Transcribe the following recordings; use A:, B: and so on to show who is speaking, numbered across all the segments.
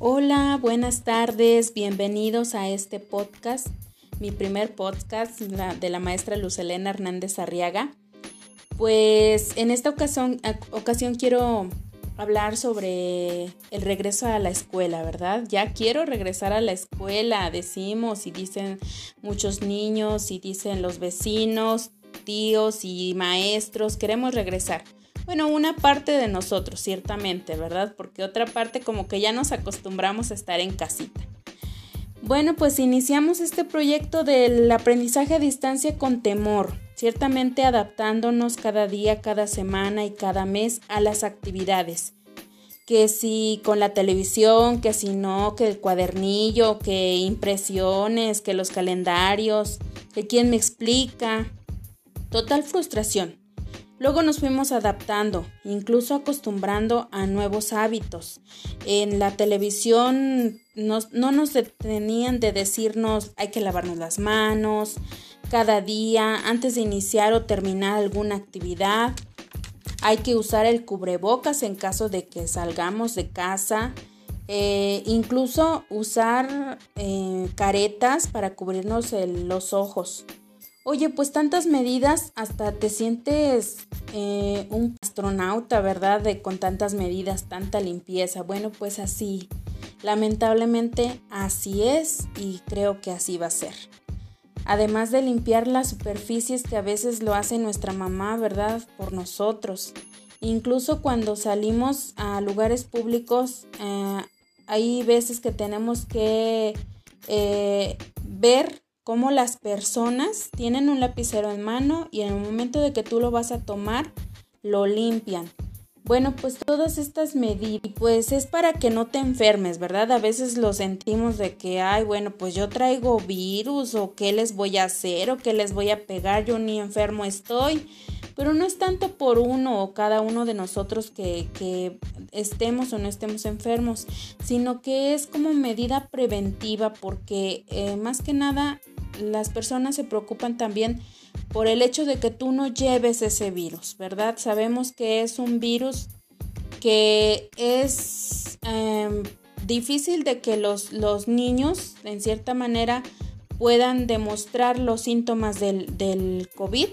A: Hola, buenas tardes, bienvenidos a este podcast, mi primer podcast de la maestra Lucelena Hernández Arriaga. Pues en esta ocasión, ocasión quiero hablar sobre el regreso a la escuela, ¿verdad? Ya quiero regresar a la escuela, decimos y dicen muchos niños y dicen los vecinos, tíos y maestros, queremos regresar. Bueno, una parte de nosotros, ciertamente, ¿verdad? Porque otra parte como que ya nos acostumbramos a estar en casita. Bueno, pues iniciamos este proyecto del aprendizaje a distancia con temor, ciertamente adaptándonos cada día, cada semana y cada mes a las actividades. Que si con la televisión, que si no, que el cuadernillo, que impresiones, que los calendarios, que quién me explica. Total frustración. Luego nos fuimos adaptando, incluso acostumbrando a nuevos hábitos. En la televisión no nos detenían de decirnos hay que lavarnos las manos cada día antes de iniciar o terminar alguna actividad. Hay que usar el cubrebocas en caso de que salgamos de casa. Eh, incluso usar eh, caretas para cubrirnos los ojos. Oye, pues tantas medidas, hasta te sientes eh, un astronauta, ¿verdad? De con tantas medidas, tanta limpieza. Bueno, pues así, lamentablemente así es y creo que así va a ser. Además de limpiar las superficies que a veces lo hace nuestra mamá, ¿verdad? Por nosotros. Incluso cuando salimos a lugares públicos, eh, hay veces que tenemos que eh, ver cómo las personas tienen un lapicero en mano y en el momento de que tú lo vas a tomar, lo limpian. Bueno, pues todas estas medidas, pues es para que no te enfermes, ¿verdad? A veces lo sentimos de que, ay, bueno, pues yo traigo virus o qué les voy a hacer o qué les voy a pegar, yo ni enfermo estoy. Pero no es tanto por uno o cada uno de nosotros que, que estemos o no estemos enfermos, sino que es como medida preventiva porque eh, más que nada las personas se preocupan también por el hecho de que tú no lleves ese virus, ¿verdad? Sabemos que es un virus que es em, difícil de que los, los, niños, en cierta manera, puedan demostrar los síntomas del, del COVID.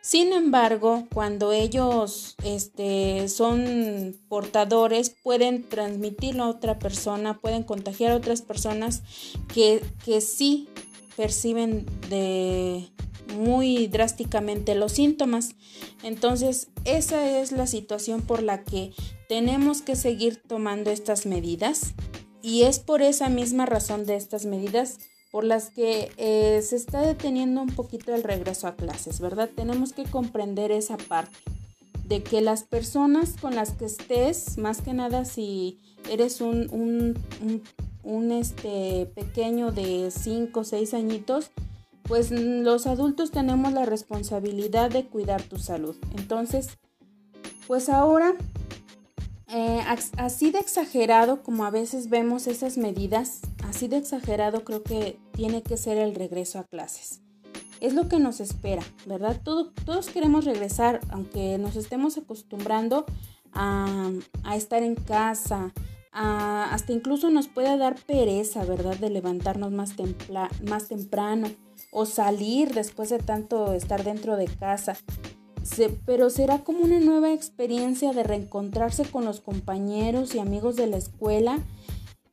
A: Sin embargo, cuando ellos este, son portadores, pueden transmitirlo a otra persona, pueden contagiar a otras personas que, que sí perciben de muy drásticamente los síntomas. Entonces, esa es la situación por la que tenemos que seguir tomando estas medidas y es por esa misma razón de estas medidas por las que eh, se está deteniendo un poquito el regreso a clases, ¿verdad? Tenemos que comprender esa parte de que las personas con las que estés, más que nada si eres un, este, pequeño de 5 o 6 añitos, pues los adultos tenemos la responsabilidad de cuidar tu salud. Entonces, pues ahora, eh, así de exagerado como a veces vemos esas medidas, así de exagerado creo que tiene que ser el regreso a clases. Es lo que nos espera, ¿verdad? todos queremos regresar, aunque nos estemos acostumbrando a, a estar en casa, hasta incluso nos puede dar pereza, ¿verdad? De levantarnos más, más temprano o salir después de tanto estar dentro de casa. pero será como una nueva experiencia de reencontrarse con los compañeros y amigos de la escuela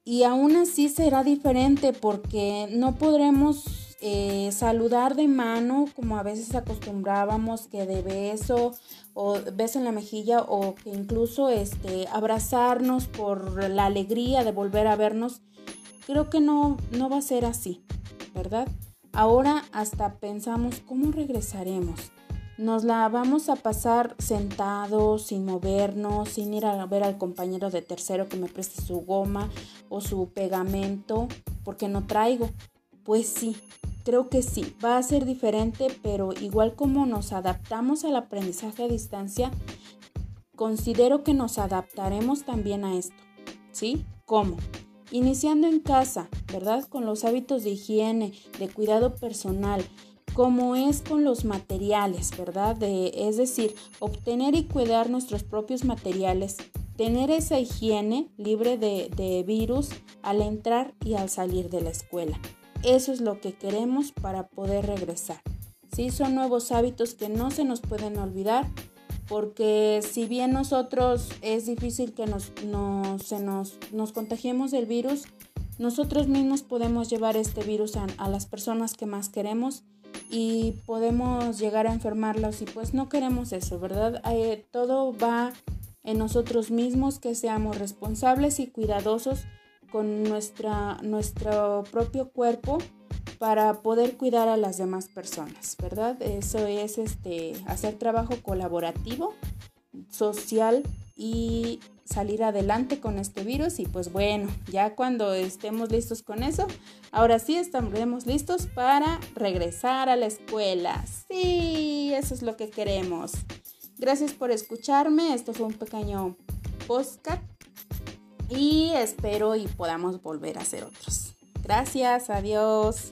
A: y aún así será diferente porque no podremos eh, saludar de mano como a veces acostumbrábamos que de beso o beso en la mejilla o que incluso este abrazarnos por la alegría de volver a vernos creo que no no va a ser así verdad ahora hasta pensamos cómo regresaremos nos la vamos a pasar sentados, sin movernos, sin ir a ver al compañero de tercero que me preste su goma o su pegamento, porque no traigo. Pues sí, Creo que sí, va a ser diferente, pero igual como nos adaptamos al aprendizaje a distancia, considero que nos adaptaremos también a esto. ¿Sí? ¿Cómo? Iniciando en casa, ¿verdad? Con los hábitos de higiene, de cuidado personal, como es con los materiales, ¿verdad? es decir, obtener y cuidar nuestros propios materiales tener esa higiene libre de, de virus al entrar y al salir de la escuela. Eso es lo que queremos para poder regresar. Sí, son nuevos hábitos que no se nos pueden olvidar porque si bien nosotros es difícil que nos, se nos, nos, contagiemos del virus, nosotros mismos podemos llevar este virus a, a, las personas que más queremos y podemos llegar a enfermarlos y pues no queremos eso, ¿verdad? Eh, todo va en nosotros mismos, que seamos responsables y cuidadosos con nuestra, nuestro propio cuerpo para poder cuidar a las demás personas, ¿verdad? Eso es este, hacer trabajo colaborativo, social y salir adelante con este virus y pues bueno, ya cuando estemos listos con eso, ahora sí estaremos listos para regresar a la escuela. Sí, eso es lo que queremos. Gracias por escucharme, esto fue un pequeño podcast y espero y podamos volver a hacer otros. Gracias, adiós.